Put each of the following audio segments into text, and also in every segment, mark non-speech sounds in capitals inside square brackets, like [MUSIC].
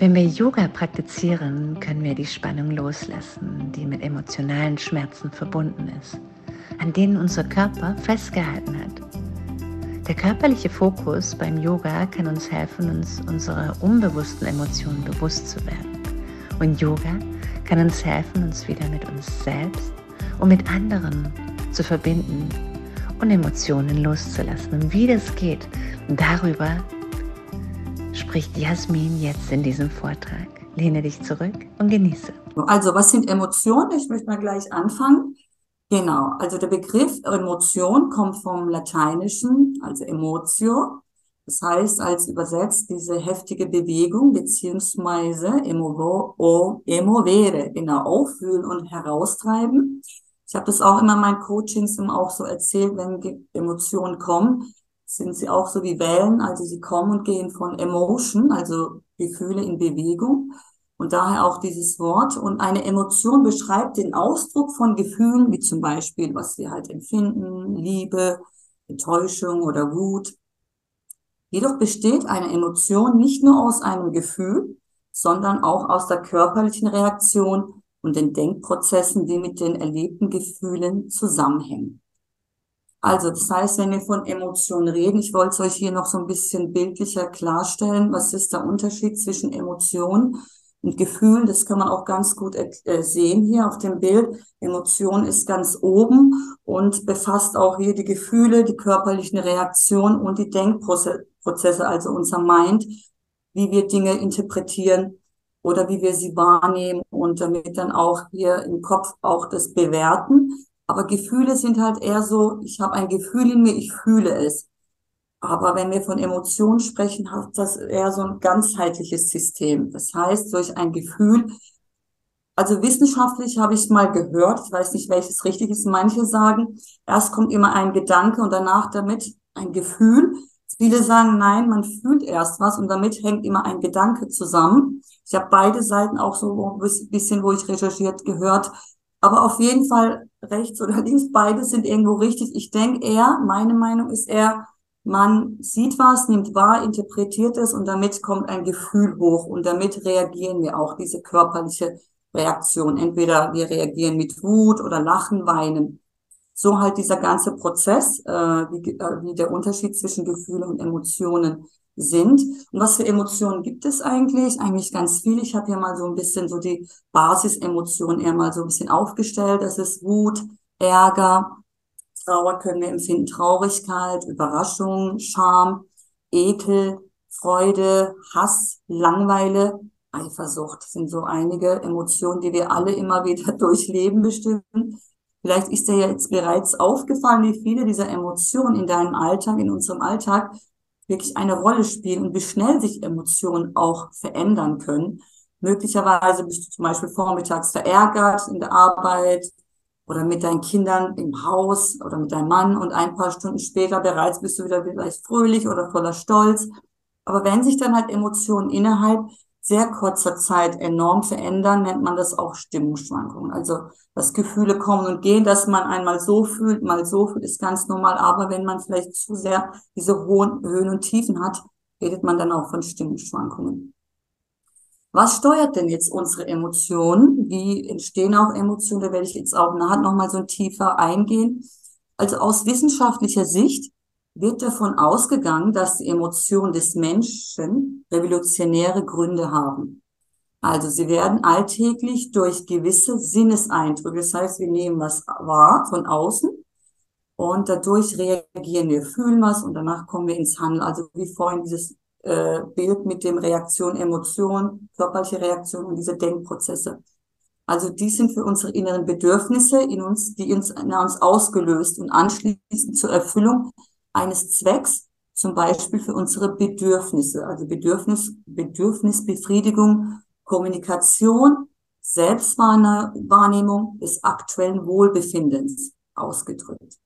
Wenn wir Yoga praktizieren, können wir die Spannung loslassen, die mit emotionalen Schmerzen verbunden ist, an denen unser Körper festgehalten hat. Der körperliche Fokus beim Yoga kann uns helfen, uns unserer unbewussten Emotionen bewusst zu werden. Und Yoga kann uns helfen, uns wieder mit uns selbst und mit anderen zu verbinden und Emotionen loszulassen. Und wie das geht, darüber spricht Jasmin jetzt in diesem Vortrag. Lehne dich zurück und genieße. Also, was sind Emotionen? Ich möchte mal gleich anfangen. Genau, also der Begriff Emotion kommt vom Lateinischen, also emotio. Das heißt, als übersetzt diese heftige Bewegung beziehungsweise emovere, genau, auffühlen und heraustreiben. Ich habe das auch immer in meinen Coachings immer auch so erzählt, wenn Emotionen kommen, sind sie auch so wie Wellen, also sie kommen und gehen von Emotion, also Gefühle in Bewegung. Und daher auch dieses Wort. Und eine Emotion beschreibt den Ausdruck von Gefühlen, wie zum Beispiel, was wir halt empfinden, Liebe, Enttäuschung oder Wut. Jedoch besteht eine Emotion nicht nur aus einem Gefühl, sondern auch aus der körperlichen Reaktion und den Denkprozessen, die mit den erlebten Gefühlen zusammenhängen. Also das heißt, wenn wir von Emotionen reden, ich wollte es euch hier noch so ein bisschen bildlicher klarstellen, was ist der Unterschied zwischen Emotionen und Gefühlen, das kann man auch ganz gut äh, sehen hier auf dem Bild. Emotion ist ganz oben und befasst auch hier die Gefühle, die körperlichen Reaktionen und die Denkprozesse, also unser Mind, wie wir Dinge interpretieren oder wie wir sie wahrnehmen und damit dann auch hier im Kopf auch das bewerten. Aber Gefühle sind halt eher so, ich habe ein Gefühl in mir, ich fühle es. Aber wenn wir von Emotionen sprechen, hat das eher so ein ganzheitliches System. Das heißt, durch ein Gefühl, also wissenschaftlich habe ich mal gehört, ich weiß nicht, welches richtig ist, manche sagen, erst kommt immer ein Gedanke und danach damit ein Gefühl. Viele sagen, nein, man fühlt erst was und damit hängt immer ein Gedanke zusammen. Ich habe beide Seiten auch so ein bisschen, wo ich recherchiert, gehört. Aber auf jeden Fall rechts oder [LAUGHS] links, beide sind irgendwo richtig. Ich denke eher, meine Meinung ist eher, man sieht was, nimmt wahr, interpretiert es und damit kommt ein Gefühl hoch und damit reagieren wir auch diese körperliche Reaktion. Entweder wir reagieren mit Wut oder Lachen, Weinen. So halt dieser ganze Prozess, äh, wie, äh, wie der Unterschied zwischen Gefühlen und Emotionen sind. Und was für Emotionen gibt es eigentlich? Eigentlich ganz viel. Ich habe hier mal so ein bisschen so die Basisemotionen eher mal so ein bisschen aufgestellt. Das ist Wut, Ärger, Trauer können wir empfinden, Traurigkeit, Überraschung, Scham, Ekel, Freude, Hass, Langweile, Eifersucht sind so einige Emotionen, die wir alle immer wieder [LAUGHS] durchleben bestimmt. Vielleicht ist dir jetzt bereits aufgefallen, wie viele dieser Emotionen in deinem Alltag, in unserem Alltag wirklich eine Rolle spielen und wie schnell sich Emotionen auch verändern können. Möglicherweise bist du zum Beispiel vormittags verärgert in der Arbeit oder mit deinen Kindern im Haus oder mit deinem Mann und ein paar Stunden später bereits bist du wieder vielleicht fröhlich oder voller Stolz. Aber wenn sich dann halt Emotionen innerhalb sehr kurzer Zeit enorm verändern, nennt man das auch Stimmungsschwankungen. Also, dass Gefühle kommen und gehen, dass man einmal so fühlt, mal so fühlt, ist ganz normal. Aber wenn man vielleicht zu sehr diese hohen Höhen und Tiefen hat, redet man dann auch von Stimmungsschwankungen. Was steuert denn jetzt unsere Emotionen? Wie entstehen auch Emotionen? Da werde ich jetzt auch nachher nochmal so tiefer eingehen. Also aus wissenschaftlicher Sicht wird davon ausgegangen, dass die Emotionen des Menschen revolutionäre Gründe haben. Also sie werden alltäglich durch gewisse Sinneseindrücke, das heißt, wir nehmen was wahr von außen und dadurch reagieren wir, fühlen was und danach kommen wir ins Handeln. Also wie vorhin dieses äh, Bild mit dem Reaktion, Emotion, körperliche Reaktion und diese Denkprozesse. Also die sind für unsere inneren Bedürfnisse in uns, die uns, in uns ausgelöst und anschließend zur Erfüllung eines Zwecks, zum Beispiel für unsere Bedürfnisse, also Bedürfnis, Bedürfnisbefriedigung, Kommunikation, Selbstwahrnehmung des aktuellen Wohlbefindens ausgedrückt.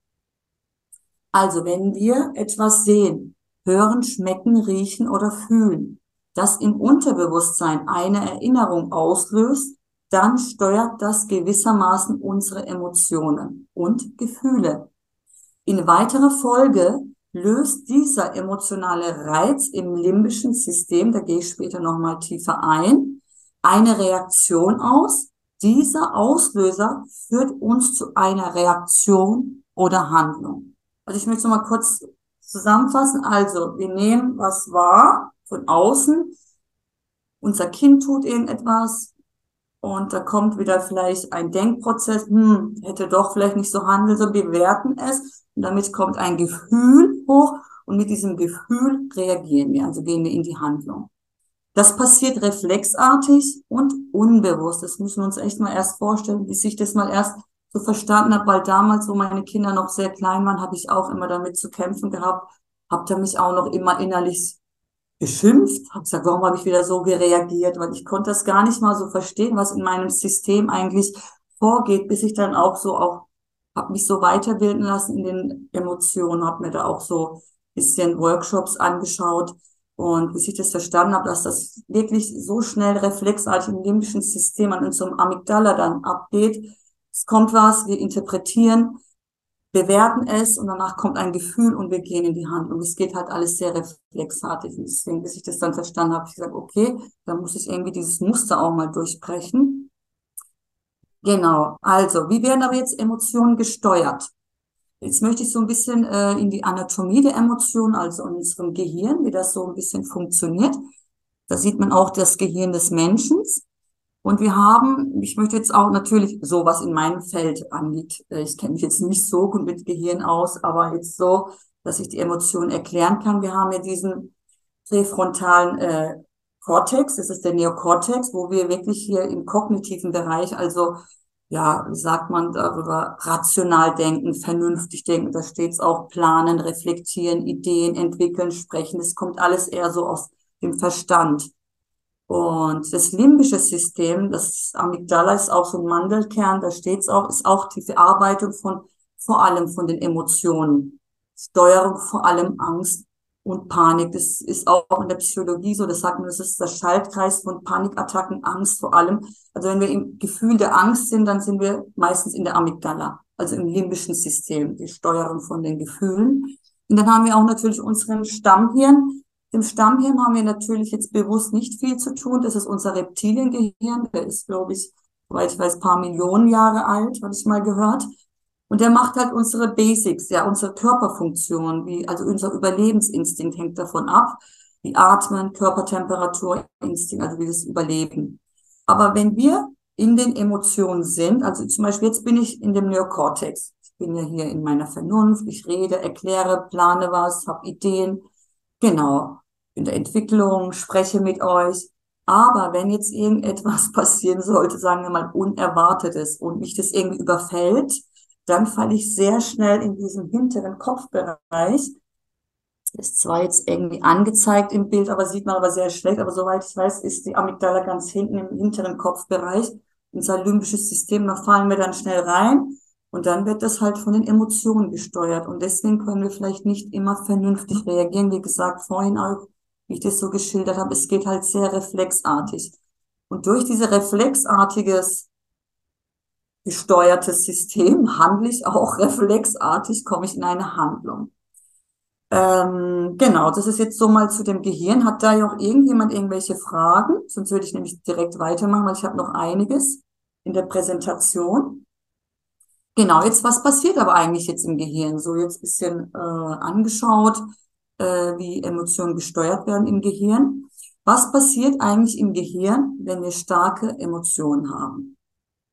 Also wenn wir etwas sehen, hören, schmecken, riechen oder fühlen, das im Unterbewusstsein eine Erinnerung auslöst, dann steuert das gewissermaßen unsere Emotionen und Gefühle. In weiterer Folge löst dieser emotionale Reiz im limbischen System, da gehe ich später nochmal tiefer ein, eine Reaktion aus. Dieser Auslöser führt uns zu einer Reaktion oder Handlung. Also ich möchte nochmal kurz zusammenfassen. Also wir nehmen was wahr von außen. Unser Kind tut irgendetwas, und da kommt wieder vielleicht ein Denkprozess, hm, hätte doch vielleicht nicht so handeln, so bewerten es. Und damit kommt ein Gefühl hoch und mit diesem Gefühl reagieren wir, also gehen wir in die Handlung. Das passiert reflexartig und unbewusst. Das müssen wir uns echt mal erst vorstellen, bis ich das mal erst so verstanden habe, weil damals, wo meine Kinder noch sehr klein waren, habe ich auch immer damit zu kämpfen gehabt, habe da mich auch noch immer innerlich geschimpft, habe gesagt, warum habe ich wieder so gereagiert, weil ich konnte das gar nicht mal so verstehen, was in meinem System eigentlich vorgeht, bis ich dann auch so auch habe mich so weiterbilden lassen in den Emotionen, habe mir da auch so bisschen Workshops angeschaut und bis ich das verstanden habe, dass das wirklich so schnell reflexartig im limbischen System an unserem Amygdala dann abgeht. Es kommt was, wir interpretieren, bewerten es und danach kommt ein Gefühl und wir gehen in die Handlung. Es geht halt alles sehr reflexartig. Und deswegen, bis ich das dann verstanden habe, ich gesagt, okay, dann muss ich irgendwie dieses Muster auch mal durchbrechen. Genau. Also, wie werden aber jetzt Emotionen gesteuert? Jetzt möchte ich so ein bisschen äh, in die Anatomie der Emotionen, also in unserem Gehirn, wie das so ein bisschen funktioniert. Da sieht man auch das Gehirn des Menschen. Und wir haben, ich möchte jetzt auch natürlich so, was in meinem Feld angeht, äh, ich kenne mich jetzt nicht so gut mit Gehirn aus, aber jetzt so, dass ich die Emotionen erklären kann. Wir haben ja diesen präfrontalen äh, Cortex, das ist der Neokortex, wo wir wirklich hier im kognitiven Bereich, also ja, wie sagt man darüber, rational denken, vernünftig denken, da steht es auch planen, reflektieren, Ideen entwickeln, sprechen, das kommt alles eher so aus dem Verstand. Und das limbische System, das Amygdala ist auch so ein Mandelkern, da steht es auch, ist auch die Verarbeitung von vor allem von den Emotionen. Steuerung vor allem Angst und Panik. Das ist auch in der Psychologie so, das sagt man, das ist der Schaltkreis von Panikattacken, Angst vor allem. Also wenn wir im Gefühl der Angst sind, dann sind wir meistens in der Amygdala, also im limbischen System, die Steuerung von den Gefühlen. Und dann haben wir auch natürlich unseren Stammhirn, im Stammhirn haben wir natürlich jetzt bewusst nicht viel zu tun. Das ist unser Reptiliengehirn. Der ist, glaube ich, soweit ich weiß, paar Millionen Jahre alt, habe ich mal gehört. Und der macht halt unsere Basics, ja, unsere Körperfunktion, wie, also unser Überlebensinstinkt hängt davon ab, wie Atmen, Körpertemperatur, Instinkt, also wie das Überleben. Aber wenn wir in den Emotionen sind, also zum Beispiel jetzt bin ich in dem Neokortex. Ich bin ja hier in meiner Vernunft, ich rede, erkläre, plane was, habe Ideen. Genau in der Entwicklung, spreche mit euch. Aber wenn jetzt irgendetwas [LAUGHS] passieren sollte, sagen wir mal Unerwartetes und mich das irgendwie überfällt, dann falle ich sehr schnell in diesen hinteren Kopfbereich. Ist zwar jetzt irgendwie angezeigt im Bild, aber sieht man aber sehr schlecht. Aber soweit ich weiß, ist die Amygdala ganz hinten im hinteren Kopfbereich. Unser limbisches System, da fallen wir dann schnell rein. Und dann wird das halt von den Emotionen gesteuert. Und deswegen können wir vielleicht nicht immer vernünftig reagieren. Wie gesagt, vorhin auch wie ich das so geschildert habe, es geht halt sehr reflexartig. Und durch diese reflexartiges gesteuertes System [LAUGHS] handle ich auch reflexartig, komme ich in eine Handlung. Ähm, genau, das ist jetzt so mal zu dem Gehirn. Hat da ja auch irgendjemand irgendwelche Fragen? Sonst würde ich nämlich direkt weitermachen, weil ich habe noch einiges in der Präsentation. Genau, jetzt was passiert aber eigentlich jetzt im Gehirn? So jetzt bisschen äh, angeschaut äh, wie Emotionen gesteuert werden im Gehirn. Was passiert eigentlich im Gehirn, wenn wir starke Emotionen haben?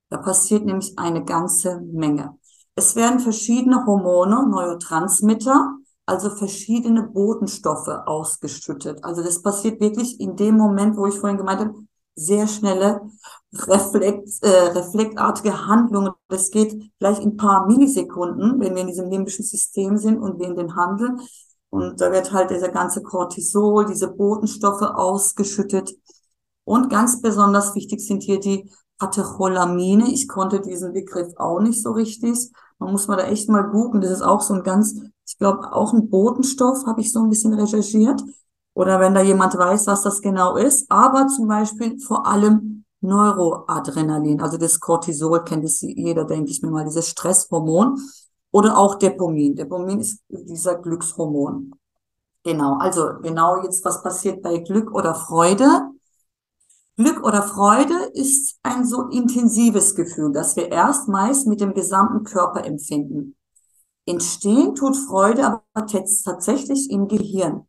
Da passiert nämlich eine ganze Menge. Es werden verschiedene Hormone, Neurotransmitter, also verschiedene Botenstoffe ausgeschüttet. Also das passiert wirklich in dem Moment, wo ich vorhin gemeint habe, sehr schnelle Reflekt, äh, reflektartige Handlungen. Das geht gleich in ein paar Millisekunden, wenn wir in diesem limbischen System sind und wir in den Handeln. Und da wird halt dieser ganze Cortisol, diese Botenstoffe ausgeschüttet. Und ganz besonders wichtig sind hier die Katecholamine. Ich konnte diesen Begriff auch nicht so richtig. Man muss mal da echt mal googeln. Das ist auch so ein ganz, ich glaube, auch ein Botenstoff, habe ich so ein bisschen recherchiert. Oder wenn da jemand weiß, was das genau ist. Aber zum Beispiel vor allem Neuroadrenalin, also das Cortisol kennt es jeder, denke ich mir mal, dieses Stresshormon. Oder auch Depomin. Depomin ist dieser Glückshormon. Genau, also genau jetzt, was passiert bei Glück oder Freude? Glück oder Freude ist ein so intensives Gefühl, das wir erstmals mit dem gesamten Körper empfinden. Entstehen tut Freude aber tatsächlich im Gehirn.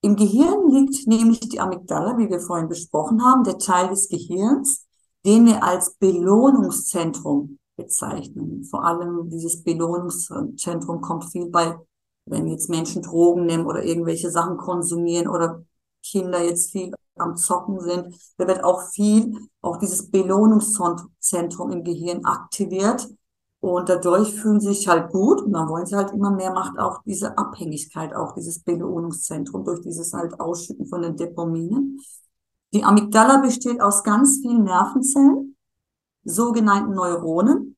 Im Gehirn liegt nämlich die Amygdala, wie wir vorhin besprochen haben, der Teil des Gehirns, den wir als Belohnungszentrum bezeichnen. Vor allem dieses Belohnungszentrum kommt viel bei, wenn jetzt Menschen Drogen nehmen oder irgendwelche Sachen konsumieren oder Kinder jetzt viel am Zocken sind, da wird auch viel, auch dieses Belohnungszentrum im Gehirn aktiviert. Und dadurch fühlen sie sich halt gut und dann wollen sie halt immer mehr, macht auch diese Abhängigkeit, auch dieses Belohnungszentrum durch dieses halt Ausschütten von den Dopaminen. Die Amygdala besteht aus ganz vielen Nervenzellen, sogenannten Neuronen.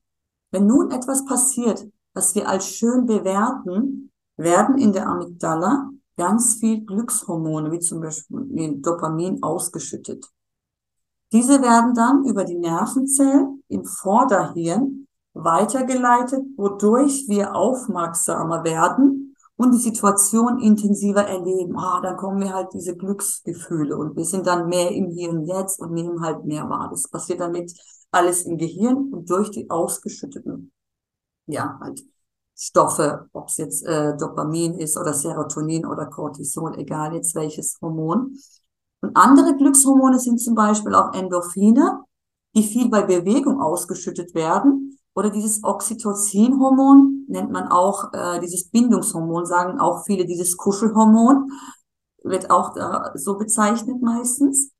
Wenn nun etwas passiert, was wir als schön bewerten, werden in der Amygdala ganz viel Glückshormone, wie zum Beispiel Dopamin, ausgeschüttet. Diese werden dann über die Nervenzellen im Vorderhirn weitergeleitet, wodurch wir aufmerksamer werden und die Situation intensiver erleben. Ah, dann kommen wir halt diese Glücksgefühle und wir sind dann mehr im Hier und Jetzt und nehmen halt mehr wahr. Das passiert damit alles im Gehirn und durch die ausgeschütteten, ja, halt Stoffe, ob es jetzt äh, Dopamin ist oder Serotonin oder Cortisol, egal jetzt welches Hormon. Und andere Glückshormone sind zum Beispiel auch Endorphine, die viel bei Bewegung ausgeschüttet werden. Oder dieses Oxytocin-Hormon nennt man auch äh, dieses Bindungshormon, sagen auch viele dieses Kuschelhormon, wird auch äh, so bezeichnet meistens.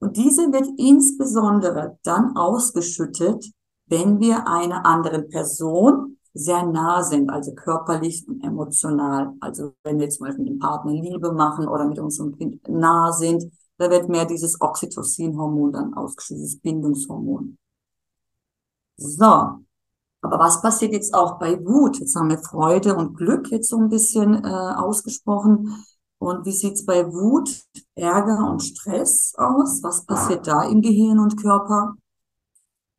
Und diese wird insbesondere dann ausgeschüttet, wenn wir einer anderen Person sehr nah sind, also körperlich und emotional. Also wenn wir zum Beispiel mit dem Partner Liebe machen oder mit unserem Kind nah sind, da wird mehr dieses Oxytocin-Hormon dann ausgeschüttet, dieses Bindungshormon. So, aber was passiert jetzt auch bei Wut? Jetzt haben wir Freude und Glück jetzt so ein bisschen äh, ausgesprochen. Und wie sieht's bei Wut, Ärger und Stress aus? Was passiert da im Gehirn und Körper?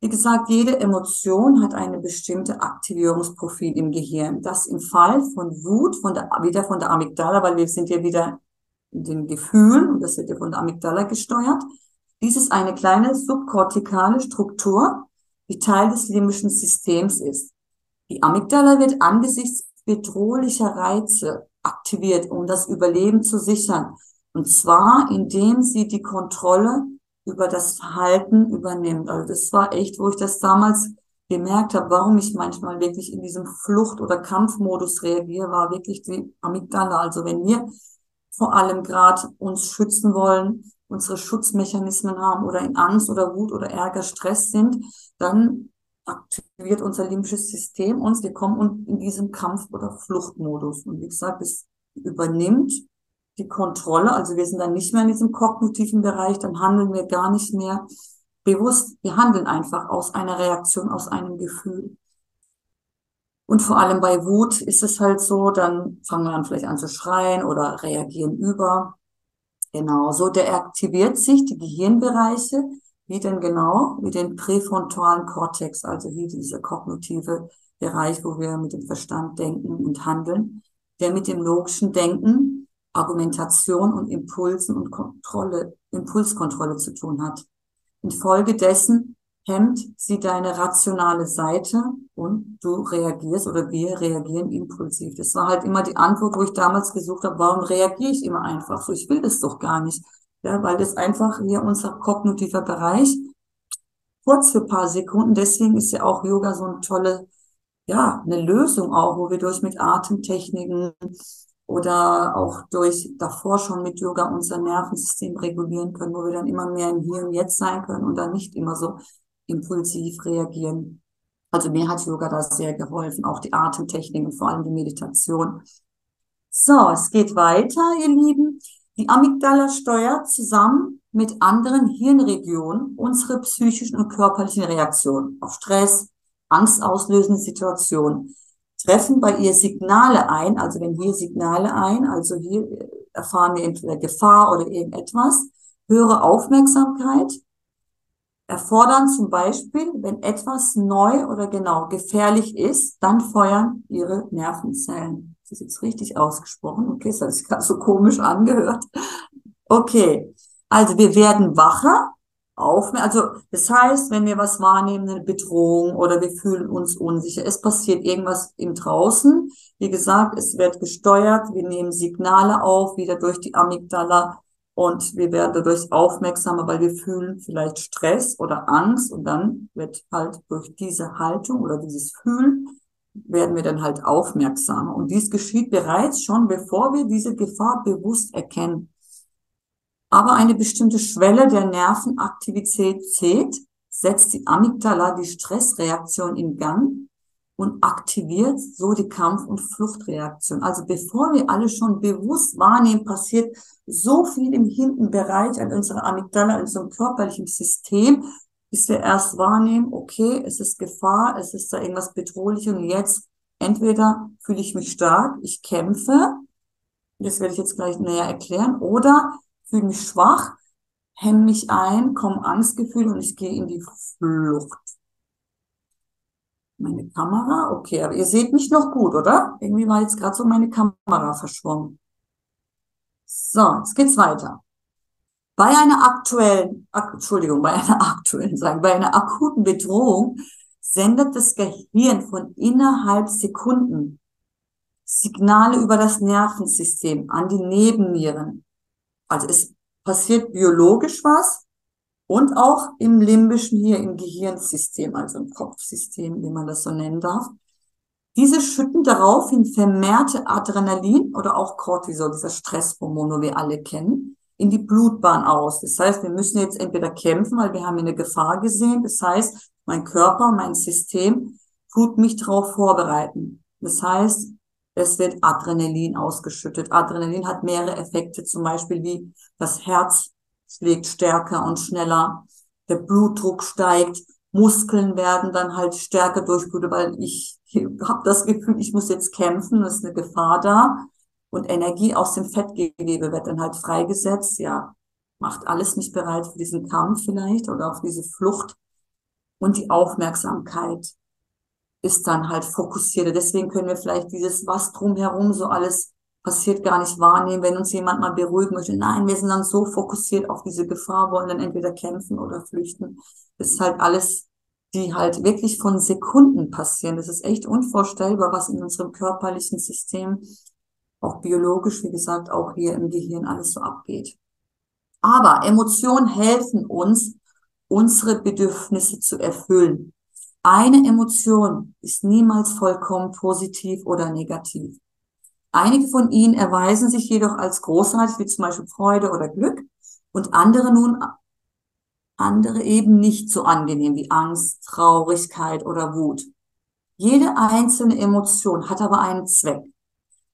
Wie gesagt, jede Emotion hat eine bestimmte Aktivierungsprofil im Gehirn. Das im Fall von Wut, von der, wieder von der Amygdala, weil wir sind ja wieder in den Gefühlen und das wird ja von der Amygdala gesteuert. Dies ist eine kleine subkortikale Struktur, die Teil des limbischen Systems ist. Die Amygdala wird angesichts bedrohlicher Reize aktiviert, um das Überleben zu sichern. Und zwar, indem sie die Kontrolle über das Verhalten übernimmt. Also das war echt, wo ich das damals gemerkt habe, warum ich manchmal wirklich in diesem Flucht- oder Kampfmodus reagiere, war wirklich die Amygdala. Also wenn wir vor allem gerade uns schützen wollen, unsere Schutzmechanismen haben oder in Angst oder Wut oder Ärger, Stress sind, dann aktiviert unser limbisches System uns. Wir kommen in diesem Kampf- oder Fluchtmodus. Und wie gesagt, es übernimmt die Kontrolle. Also wir sind dann nicht mehr in diesem kognitiven Bereich, dann handeln wir gar nicht mehr bewusst. Wir handeln einfach aus einer Reaktion, aus einem Gefühl. Und vor allem bei Wut ist es halt so, dann fangen wir an vielleicht an zu schreien oder reagieren über. Genau, so der aktiviert sich die Gehirnbereiche, wie denn genau, wie den präfrontalen Kortex, also hier dieser kognitive Bereich, wo wir mit dem Verstand denken und handeln, der mit dem logischen Denken Argumentation und Impulsen und Kontrolle, Impulskontrolle zu tun hat. Infolgedessen hemmt sie deine rationale Seite und du reagierst oder wir reagieren impulsiv. Das war halt immer die Antwort, wo ich damals gesucht habe, warum reagiere ich immer einfach so? Ich will das doch gar nicht. Ja, weil das einfach hier unser kognitiver Bereich kurz für paar Sekunden. Deswegen ist ja auch Yoga so eine tolle, ja, eine Lösung auch, wo wir durch mit Atemtechniken oder auch durch davor schon mit Yoga unser Nervensystem regulieren können, wo wir dann immer mehr im Hier und Jetzt sein können und dann nicht immer so impulsiv reagieren. Also mir hat Yoga da sehr geholfen, auch die Atemtechniken, vor allem die Meditation. So, es geht weiter, ihr Lieben. Die Amygdala steuert zusammen mit anderen Hirnregionen unsere psychischen und körperlichen Reaktionen auf Stress, angstauslösende Situationen treffen bei ihr Signale ein, also wenn hier Signale ein, also hier erfahren wir entweder Gefahr oder irgendetwas, höhere Aufmerksamkeit, erfordern zum Beispiel, wenn etwas neu oder genau gefährlich ist, dann feuern ihre Nervenzellen. Das ist jetzt richtig ausgesprochen. Okay, das hat sich gerade so komisch angehört. Okay, also wir werden wacher, auf, also das heißt, wenn wir was wahrnehmen, eine Bedrohung oder wir fühlen uns unsicher, es passiert irgendwas im Draußen. Wie gesagt, es wird gesteuert, wir nehmen Signale auf, wieder durch die Amygdala und wir werden dadurch aufmerksamer, weil wir fühlen vielleicht Stress oder Angst und dann wird halt durch diese Haltung oder dieses Fühlen werden wir dann halt aufmerksamer. Und dies geschieht bereits schon, bevor wir diese Gefahr bewusst erkennen. Aber eine bestimmte Schwelle der Nervenaktivität setzt die Amygdala die Stressreaktion in Gang und aktiviert so die Kampf- und Fluchtreaktion. Also bevor wir alle schon bewusst wahrnehmen, passiert so viel im hinten Bereich an unserer Amygdala, in unserem körperlichen System, bis wir erst wahrnehmen, okay, es ist Gefahr, es ist da irgendwas bedrohlich und jetzt entweder fühle ich mich stark, ich kämpfe, das werde ich jetzt gleich näher erklären, oder fühle mich schwach, hemme mich ein, komme Angstgefühle und ich gehe in die Flucht meine Kamera. Okay, aber ihr seht mich noch gut, oder? Irgendwie war jetzt gerade so meine Kamera verschwommen. So, jetzt geht's weiter. Bei einer aktuellen, ak Entschuldigung, bei einer [LAUGHS] aktuellen, sagen, bei einer akuten Bedrohung sendet das Gehirn von innerhalb Sekunden Signale über das Nervensystem an die Nebennieren. Also es passiert biologisch was, und auch im limbischen hier im Gehirnsystem, also im Kopfsystem, wie man das so nennen darf. Diese schütten daraufhin vermehrte Adrenalin oder auch Cortisol, dieser Stresshormon, wo wir alle kennen, in die Blutbahn aus. Das heißt, wir müssen jetzt entweder kämpfen, weil wir haben eine Gefahr gesehen. Das heißt, mein Körper, mein System tut mich darauf vorbereiten. Das heißt, es wird Adrenalin ausgeschüttet. Adrenalin hat mehrere Effekte, zum Beispiel wie das Herz schlägt stärker und schneller, der Blutdruck steigt, Muskeln werden dann halt stärker durchblutet, weil ich [LAUGHS] habe das Gefühl, ich muss jetzt kämpfen, es ist eine Gefahr da und Energie aus dem Fettgewebe wird dann halt freigesetzt, ja, macht alles mich bereit für diesen Kampf vielleicht oder auf diese Flucht und die Aufmerksamkeit ist dann halt fokussiert. Deswegen können wir vielleicht dieses, was drumherum so alles passiert gar nicht wahrnehmen, wenn uns jemand mal beruhigen möchte. Nein, wir sind dann so fokussiert auf diese Gefahr, wollen dann entweder kämpfen oder flüchten. Das ist halt alles, die halt wirklich von Sekunden passieren. Das ist echt unvorstellbar, was in unserem körperlichen System, auch biologisch, wie gesagt, auch hier im Gehirn alles so abgeht. Aber Emotionen helfen uns, unsere Bedürfnisse zu erfüllen. Eine Emotion ist niemals vollkommen positiv oder negativ. Einige von ihnen erweisen sich jedoch als großartig, wie zum Beispiel Freude oder Glück, und andere nun, andere eben nicht so angenehm wie Angst, Traurigkeit oder Wut. Jede einzelne Emotion hat aber einen Zweck.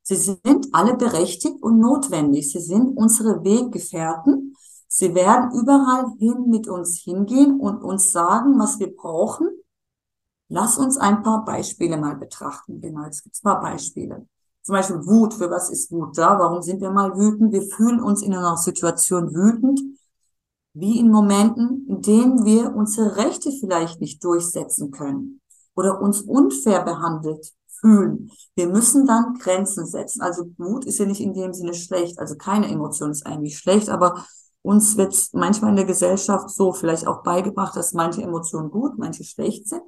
Sie sind alle berechtigt und notwendig. Sie sind unsere Weggefährten. Sie werden überall hin mit uns hingehen und uns sagen, was wir brauchen. Lass uns ein paar Beispiele mal betrachten. Genau, es gibt ein paar Beispiele. Zum Beispiel Wut. Für was ist Wut da? Warum sind wir mal wütend? Wir fühlen uns in einer Situation wütend, wie in Momenten, in denen wir unsere Rechte vielleicht nicht durchsetzen können oder uns unfair behandelt fühlen. Wir müssen dann Grenzen setzen. Also Wut ist ja nicht in dem Sinne schlecht. Also keine Emotion ist eigentlich schlecht, aber uns wird manchmal in der Gesellschaft so vielleicht auch beigebracht, dass manche Emotionen gut, manche schlecht sind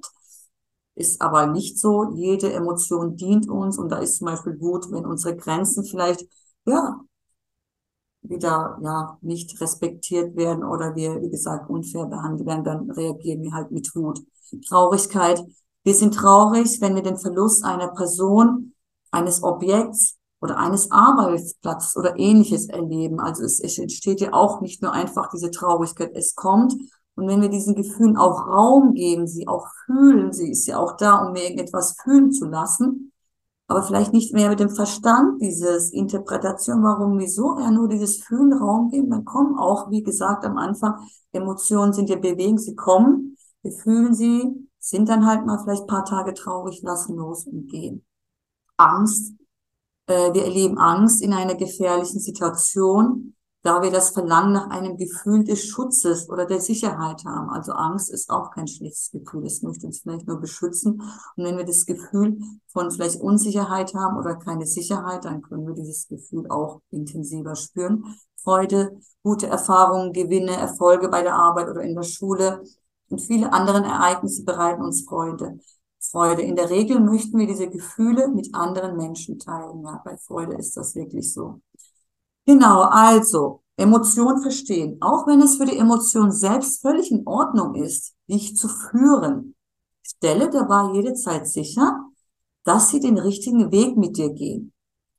ist aber nicht so. Jede Emotion dient uns und da ist zum Beispiel Wut, wenn unsere Grenzen vielleicht, ja, wieder, ja, nicht respektiert werden oder wir, wie gesagt, unfair behandelt werden, dann reagieren wir halt mit Wut. Traurigkeit. Wir sind traurig, wenn wir den Verlust einer Person, eines Objekts oder eines Arbeitsplatzes oder ähnliches erleben. Also es, es entsteht ja auch nicht nur einfach diese Traurigkeit. Es kommt und wenn wir diesen Gefühlen auch Raum geben, sie auch fühlen, sie ist ja auch da, um mir irgendetwas fühlen zu lassen, aber vielleicht nicht mehr mit dem Verstand, dieses Interpretation, warum, wieso, ja nur dieses Fühlen Raum geben, dann kommen auch, wie gesagt am Anfang, Emotionen sind ja bewegend, sie kommen, wir fühlen sie, sind dann halt mal vielleicht paar Tage traurig, lassen los und gehen. Angst, äh, wir erleben Angst in einer gefährlichen Situation, da wir das Verlangen nach einem Gefühl des Schutzes oder der Sicherheit haben. Also Angst ist auch kein schlechtes Gefühl. Es möchte uns vielleicht nur beschützen. Und wenn wir das Gefühl von vielleicht Unsicherheit haben oder keine Sicherheit, dann können wir dieses Gefühl auch intensiver spüren. Freude, gute Erfahrungen, Gewinne, Erfolge bei der Arbeit oder in der Schule und viele andere Ereignisse bereiten uns Freude. Freude. In der Regel möchten wir diese Gefühle mit anderen Menschen teilen. Ja, bei Freude ist das wirklich so. Genau, also Emotion verstehen. Auch wenn es für die Emotion selbst völlig in Ordnung ist, dich zu führen, stelle dabei jederzeit sicher, dass sie den richtigen Weg mit dir gehen.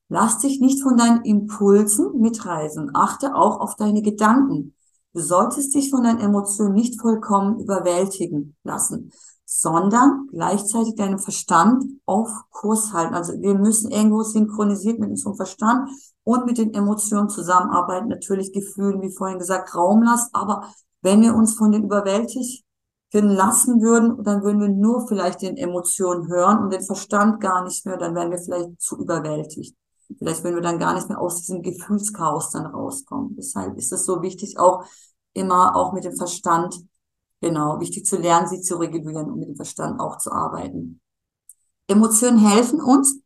Lass dich nicht von deinen Impulsen mitreisen. Achte auch auf deine Gedanken. Du solltest dich von deinen Emotionen nicht vollkommen überwältigen lassen, sondern gleichzeitig deinen Verstand auf Kurs halten. Also wir müssen irgendwo synchronisiert mit unserem Verstand und mit den Emotionen zusammenarbeiten, natürlich Gefühlen, wie vorhin gesagt, Raum lassen. Aber wenn wir uns von den überwältigen lassen würden, dann würden wir nur vielleicht den Emotionen hören und den Verstand gar nicht mehr, dann wären wir vielleicht zu überwältigt. Vielleicht würden wir dann gar nicht mehr aus diesem Gefühlschaos dann rauskommen. Deshalb ist es so wichtig, auch immer auch mit dem Verstand, genau, wichtig zu lernen, sie zu regulieren und mit dem Verstand auch zu arbeiten. Emotionen helfen uns,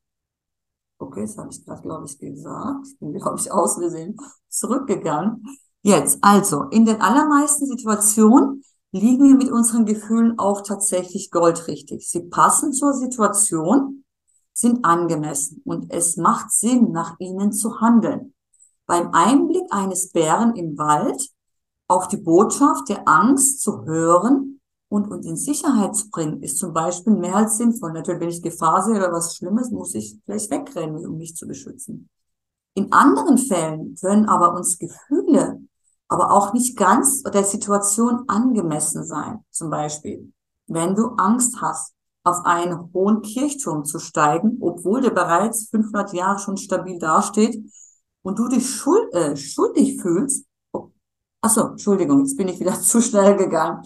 Okay, das habe ich gerade, glaube ich, gesagt. Ich bin, glaube ich, aus Versehen zurückgegangen. Jetzt, also, in den allermeisten Situationen liegen wir mit unseren Gefühlen auch tatsächlich goldrichtig. Sie passen zur Situation, sind angemessen und es macht Sinn, nach ihnen zu handeln. Beim Einblick eines Bären im Wald auf die Botschaft der Angst zu hören und uns in Sicherheit zu bringen, ist zum Beispiel mehr als sinnvoll. Natürlich, wenn ich Gefahr sehe oder was Schlimmes, muss ich vielleicht wegrennen, um mich zu beschützen. In anderen Fällen können aber uns Gefühle aber auch nicht ganz der Situation angemessen sein. Zum Beispiel, wenn du Angst hast, auf einen hohen Kirchturm zu steigen, obwohl der bereits 500 Jahre schon stabil dasteht und du dich schuld, äh, schuldig fühlst. Oh, achso, Entschuldigung, jetzt bin ich wieder [LAUGHS] zu schnell gegangen.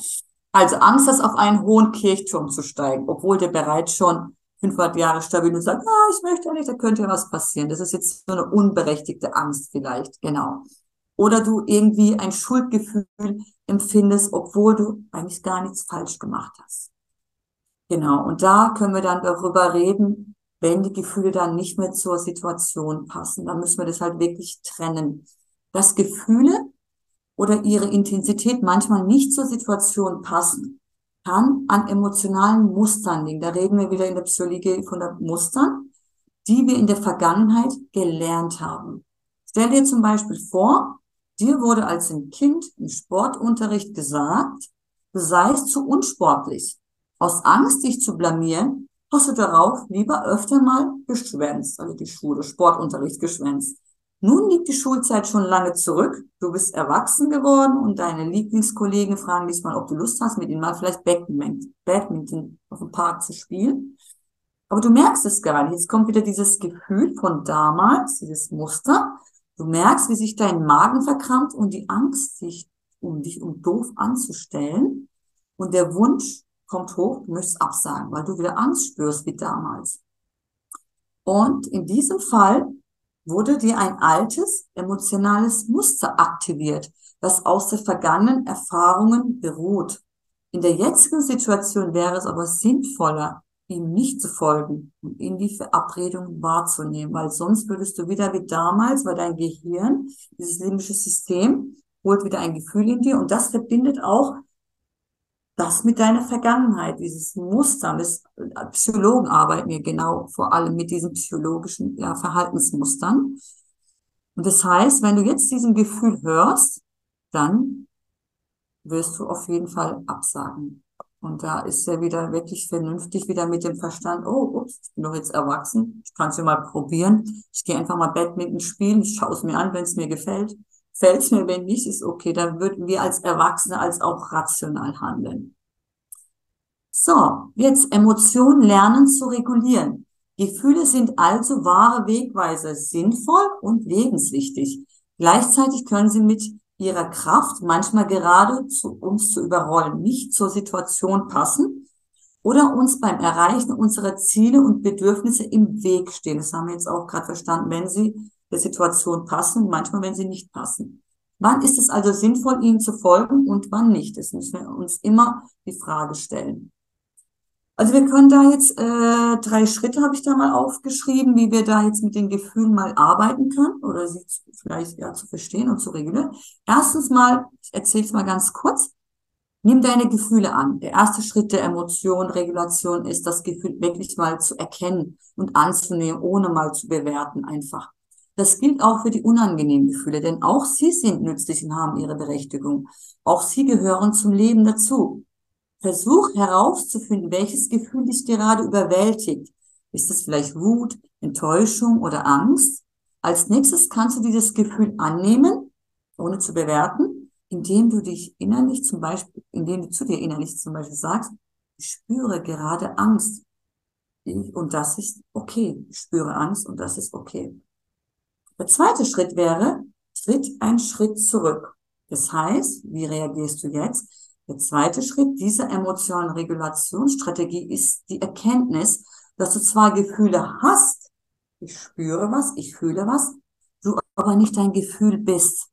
Also Angst hast, auf einen hohen Kirchturm zu steigen, obwohl der bereits schon 500 Jahre stabil und sagt, ah, ich möchte nicht, da könnte ja was passieren. Das ist jetzt so eine unberechtigte Angst vielleicht, genau. Oder du irgendwie ein Schuldgefühl empfindest, obwohl du eigentlich gar nichts falsch gemacht hast. Genau. Und da können wir dann darüber reden, wenn die Gefühle dann nicht mehr zur Situation passen. Dann müssen wir das halt wirklich trennen. Dass Gefühle oder ihre Intensität manchmal nicht zur Situation passen, kann an emotionalen Mustern liegen. Da reden wir wieder in der Psychologie von den Mustern, die wir in der Vergangenheit gelernt haben. Stell dir zum Beispiel vor, dir wurde als ein Kind im Sportunterricht gesagt, du seist zu unsportlich. Aus Angst, dich zu blamieren, hast du darauf lieber öfter mal geschwänzt, also die Schule, Sportunterricht geschwänzt. Nun liegt die Schulzeit schon lange zurück. Du bist erwachsen geworden und deine Lieblingskollegen fragen dich mal, ob du Lust hast, mit ihnen mal vielleicht Badminton, auf dem Park zu spielen. Aber du merkst es gar nicht. Jetzt kommt wieder dieses Gefühl von damals, dieses Muster. Du merkst, wie sich dein Magen verkrampft und die Angst, sich um dich um doof anzustellen. Und der Wunsch kommt hoch, du möchtest absagen, weil du wieder Angst spürst wie damals. Und in diesem Fall wurde dir ein altes emotionales Muster aktiviert, das aus der vergangenen Erfahrungen beruht. In der jetzigen Situation wäre es aber sinnvoller, ihm nicht zu folgen und ihn die Verabredung wahrzunehmen, weil sonst würdest du wieder wie damals, weil dein Gehirn, dieses limbische System, holt wieder ein Gefühl in dir und das verbindet auch das mit deiner Vergangenheit, dieses Muster, das äh, Psychologen arbeiten ja genau vor allem mit diesen psychologischen ja, Verhaltensmustern. Und das heißt, wenn du jetzt diesem Gefühl hörst, dann wirst du auf jeden Fall absagen. Und da ist ja wieder wirklich vernünftig, wieder mit dem Verstand, oh, ups, ich bin doch jetzt erwachsen, ich kann es ja mal probieren. Ich gehe einfach mal Badminton spielen, ich schaue es mir an, wenn es mir gefällt fällt es mir, wenn nicht, ist okay, dann würden wir als Erwachsene als auch rational handeln. So, jetzt Emotionen lernen zu regulieren. Gefühle sind also wahre Wegweiser, sinnvoll und lebenswichtig. Gleichzeitig können sie mit ihrer Kraft manchmal gerade zu uns zu überrollen, nicht zur Situation passen oder uns beim Erreichen unserer Ziele und Bedürfnisse im Weg stehen. Das haben wir jetzt auch gerade verstanden, wenn sie der Situation passen, manchmal wenn sie nicht passen. Wann ist es also sinnvoll, ihnen zu folgen und wann nicht? Das müssen wir uns immer die Frage stellen. Also wir können da jetzt äh, drei Schritte habe ich da mal aufgeschrieben, wie wir da jetzt mit den Gefühlen mal arbeiten können oder sie vielleicht ja zu verstehen und zu regulieren. Erstens mal, ich erzähle es mal ganz kurz. Nimm deine Gefühle an. Der erste Schritt der Emotion, Regulation ist, das Gefühl wirklich mal zu erkennen und anzunehmen, ohne mal zu bewerten einfach. Das gilt auch für die unangenehmen Gefühle, denn auch sie sind nützlich und haben ihre Berechtigung. Auch sie gehören zum Leben dazu. Versuch herauszufinden, welches Gefühl dich gerade überwältigt. Ist es vielleicht Wut, Enttäuschung oder Angst? Als nächstes kannst du dieses Gefühl annehmen, ohne zu bewerten, indem du dich innerlich zum Beispiel, indem du zu dir innerlich zum Beispiel sagst, ich spüre gerade Angst. Und das ist okay. Ich spüre Angst und das ist okay. Der zweite Schritt wäre, tritt einen Schritt zurück. Das heißt, wie reagierst du jetzt? Der zweite Schritt dieser emotionalen Regulationsstrategie ist die Erkenntnis, dass du zwar Gefühle hast, ich spüre was, ich fühle was, du aber nicht dein Gefühl bist.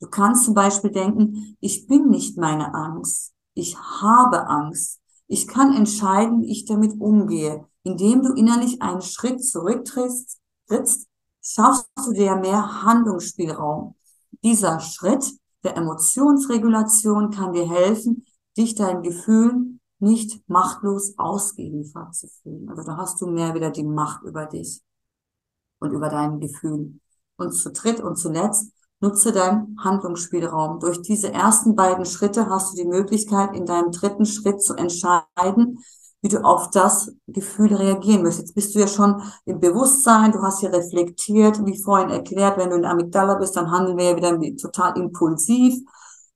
Du kannst zum Beispiel denken, ich bin nicht meine Angst, ich habe Angst. Ich kann entscheiden, wie ich damit umgehe. Indem du innerlich einen Schritt zurücktrittst, trittst, schaffst du dir mehr Handlungsspielraum. Dieser Schritt der Emotionsregulation kann dir helfen, dich deinen Gefühlen nicht machtlos ausgeliefert zu fühlen. Also da hast du mehr wieder die Macht über dich und über dein Gefühl. Und zu dritt und zuletzt nutze deinen Handlungsspielraum. Durch diese ersten beiden Schritte hast du die Möglichkeit, in deinem dritten Schritt zu entscheiden, wie du auf das Gefühl reagieren wirst. Jetzt bist du ja schon im Bewusstsein, du hast hier reflektiert, wie vorhin erklärt, wenn du in Amygdala bist, dann handeln wir ja wieder total impulsiv.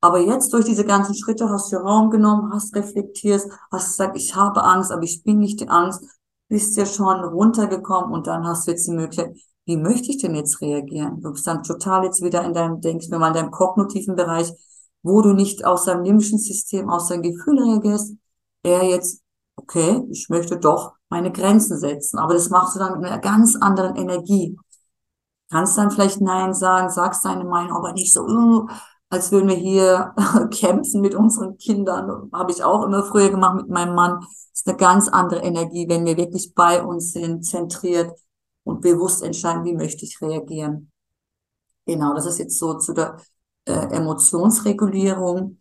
Aber jetzt durch diese ganzen Schritte hast du Raum genommen, hast reflektiert, hast gesagt, ich habe Angst, aber ich bin nicht die Angst, bist ja schon runtergekommen und dann hast du jetzt die Möglichkeit, wie möchte ich denn jetzt reagieren? Du bist dann total jetzt wieder in deinem, denkst mir mal, in deinem kognitiven Bereich, wo du nicht aus deinem limbischen System, aus deinem Gefühl reagierst, eher jetzt okay, ich möchte doch meine Grenzen setzen. Aber das machst du dann mit einer ganz anderen Energie. Kannst dann vielleicht Nein sagen, sagst deine Meinung, aber nicht so, uh, als würden wir hier [LAUGHS] kämpfen mit unseren Kindern. Habe ich auch immer früher gemacht mit meinem Mann. Das ist eine ganz andere Energie, wenn wir wirklich bei uns sind, zentriert und bewusst entscheiden, wie möchte ich reagieren. Genau, das ist jetzt so zu der äh, Emotionsregulierung.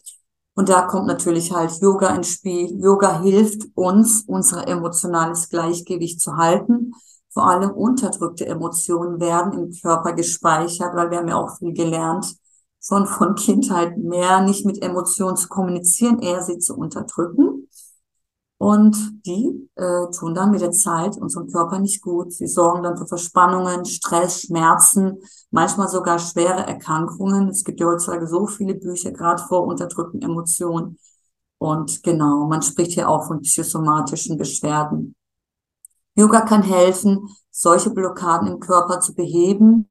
Und da kommt natürlich halt Yoga ins Spiel. Yoga hilft uns, unser emotionales Gleichgewicht zu halten. Vor allem unterdrückte Emotionen werden im Körper gespeichert, weil wir haben ja auch viel gelernt, von, von Kindheit mehr nicht mit Emotionen zu kommunizieren, eher sie zu unterdrücken. Und die äh, tun dann mit der Zeit unserem Körper nicht gut. Sie sorgen dann für Verspannungen, Stress, Schmerzen, manchmal sogar schwere Erkrankungen. Es gibt ja heutzutage so viele Bücher, gerade vor unterdrückten Emotionen. Und genau, man spricht hier auch von psychosomatischen Beschwerden. Yoga kann helfen, solche Blockaden im Körper zu beheben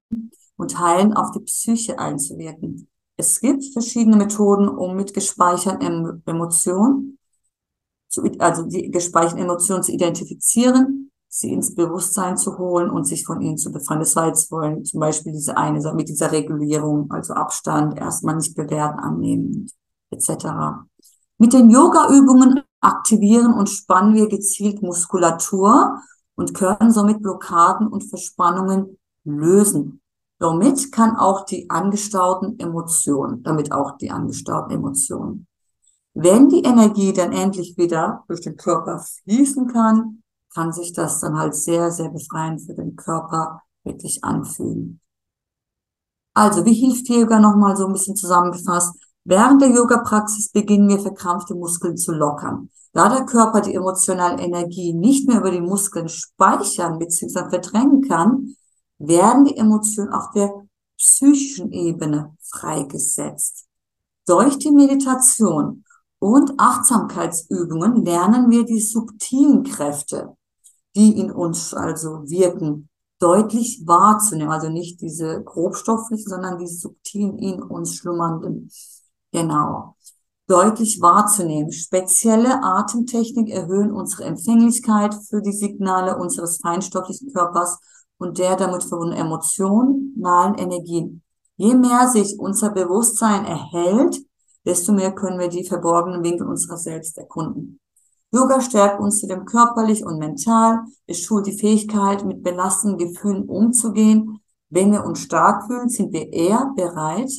und heilen auf die Psyche einzuwirken. Es gibt verschiedene Methoden, um mit gespeicherten Emotionen zu, also die gespeicherten Emotionen zu identifizieren, sie ins Bewusstsein zu holen und sich von ihnen zu befreien. Das war jetzt wollen zum Beispiel diese eine mit dieser Regulierung, also Abstand, erstmal nicht bewerten, annehmen, etc. Mit den Yoga-Übungen aktivieren und spannen wir gezielt Muskulatur und können somit Blockaden und Verspannungen lösen. Somit kann auch die angestauten Emotionen, damit auch die angestauten Emotionen wenn die Energie dann endlich wieder durch den Körper fließen kann, kann sich das dann halt sehr, sehr befreiend für den Körper wirklich anfühlen. Also, wie hilft Yoga nochmal so ein bisschen zusammengefasst? Während der Yoga-Praxis beginnen wir verkrampfte Muskeln zu lockern. Da der Körper die emotionale Energie nicht mehr über die Muskeln speichern bzw. verdrängen kann, werden die Emotionen auf der psychischen Ebene freigesetzt. Durch die Meditation und Achtsamkeitsübungen lernen wir die subtilen Kräfte, die in uns also wirken, deutlich wahrzunehmen. Also nicht diese grobstofflichen, sondern die subtilen in uns schlummernden. Genau. Deutlich wahrzunehmen. Spezielle Atemtechnik erhöhen unsere Empfänglichkeit für die Signale unseres feinstofflichen Körpers und der damit verbundenen emotionalen Energien. Je mehr sich unser Bewusstsein erhält, desto mehr können wir die verborgenen Winkel unserer selbst erkunden. Yoga stärkt uns zudem körperlich und mental. Es schult die Fähigkeit, mit belastenden Gefühlen umzugehen. Wenn wir uns stark fühlen, sind wir eher bereit,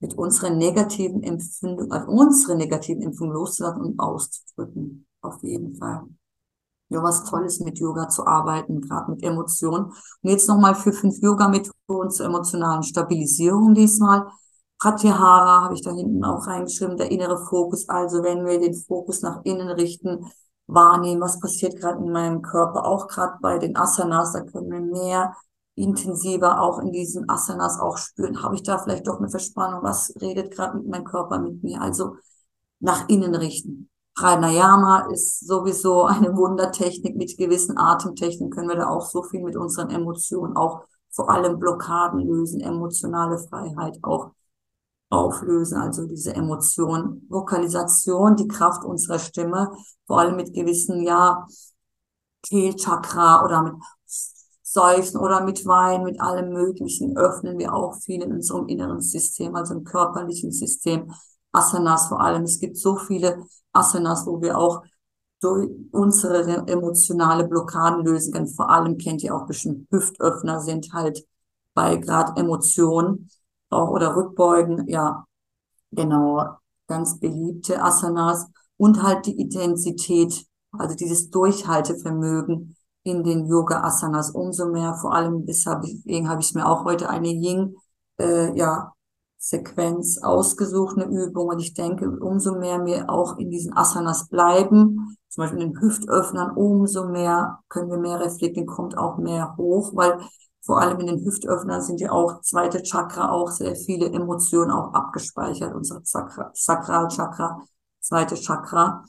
mit unseren negativen Empfindungen, also unsere negativen Empfindungen loszulassen und auszudrücken. Auf jeden Fall. Ja, was Tolles mit Yoga zu arbeiten, gerade mit Emotionen. Und jetzt nochmal für fünf Yoga-Methoden zur emotionalen Stabilisierung diesmal. Pratyahara habe ich da hinten auch reingeschrieben, der innere Fokus. Also wenn wir den Fokus nach innen richten, wahrnehmen, was passiert gerade in meinem Körper, auch gerade bei den Asanas, da können wir mehr intensiver auch in diesen Asanas auch spüren. Habe ich da vielleicht doch eine Verspannung? Was redet gerade mit meinem Körper mit mir? Also nach innen richten. Pranayama ist sowieso eine Wundertechnik. Mit gewissen Atemtechniken können wir da auch so viel mit unseren Emotionen, auch vor allem Blockaden lösen, emotionale Freiheit auch auflösen, also diese Emotion, Vokalisation, die Kraft unserer Stimme, vor allem mit gewissen, ja, Kehlchakra oder mit Seufzen oder mit Wein, mit allem Möglichen öffnen wir auch viel in unserem inneren System, also im körperlichen System. Asanas vor allem. Es gibt so viele Asanas, wo wir auch durch unsere emotionale Blockaden lösen können. Vor allem kennt ihr auch bestimmt Hüftöffner sind halt bei gerade Emotionen auch oder Rückbeugen, ja, genau, ganz beliebte Asanas und halt die Intensität, also dieses Durchhaltevermögen in den Yoga Asanas umso mehr, vor allem deshalb, habe ich mir auch heute eine Ying, äh, ja, Sequenz ausgesucht, eine Übung. Und ich denke, umso mehr wir auch in diesen Asanas bleiben, zum Beispiel in den Hüftöffnern, umso mehr können wir mehr reflektieren, kommt auch mehr hoch, weil vor allem in den Hüftöffnern sind ja auch zweite Chakra auch sehr viele Emotionen auch abgespeichert, unser Sakra, Sakralchakra, zweite Chakra.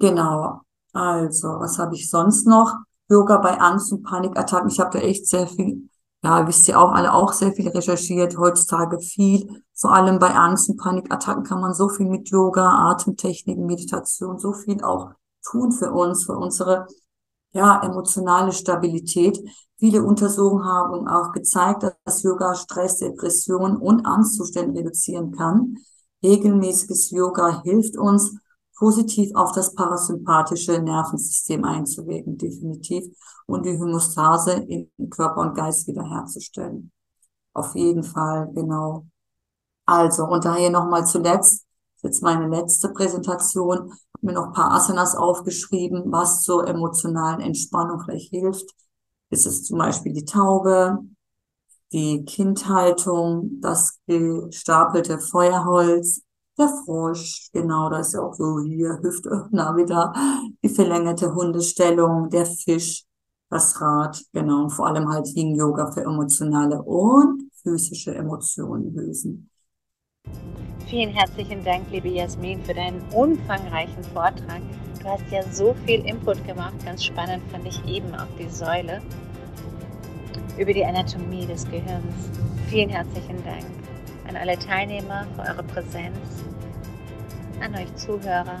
Genau. Also, was habe ich sonst noch? Yoga bei Angst- und Panikattacken. Ich habe da echt sehr viel, ja, wisst ihr auch alle auch sehr viel recherchiert, heutzutage viel. Vor allem bei Angst- und Panikattacken kann man so viel mit Yoga, Atemtechniken, Meditation, so viel auch tun für uns, für unsere ja, emotionale Stabilität. Viele Untersuchungen haben auch gezeigt, dass Yoga Stress, Depression und Angstzustände reduzieren kann. Regelmäßiges Yoga hilft uns, positiv auf das parasympathische Nervensystem einzuwirken, definitiv, und die Homostase in Körper und Geist wiederherzustellen. Auf jeden Fall, genau. Also, und daher nochmal zuletzt, jetzt meine letzte Präsentation, mir noch ein paar Asanas aufgeschrieben, was zur emotionalen Entspannung vielleicht hilft ist es zum Beispiel die Taube, die Kindhaltung, das gestapelte Feuerholz, der Frosch, genau, da ist ja auch so hier Hüftöffner wieder, die verlängerte Hundestellung, der Fisch, das Rad, genau, vor allem halt Yin Yoga für emotionale und physische Emotionen lösen. Vielen herzlichen Dank, liebe Jasmin, für deinen umfangreichen Vortrag. Du hast ja so viel Input gemacht. Ganz spannend fand ich eben auch die Säule über die Anatomie des Gehirns. Vielen herzlichen Dank an alle Teilnehmer für eure Präsenz, an euch Zuhörer.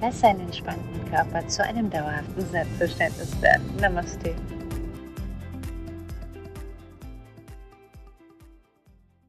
Lass einen entspannten Körper zu einem dauerhaften Selbstverständnis werden. Namaste.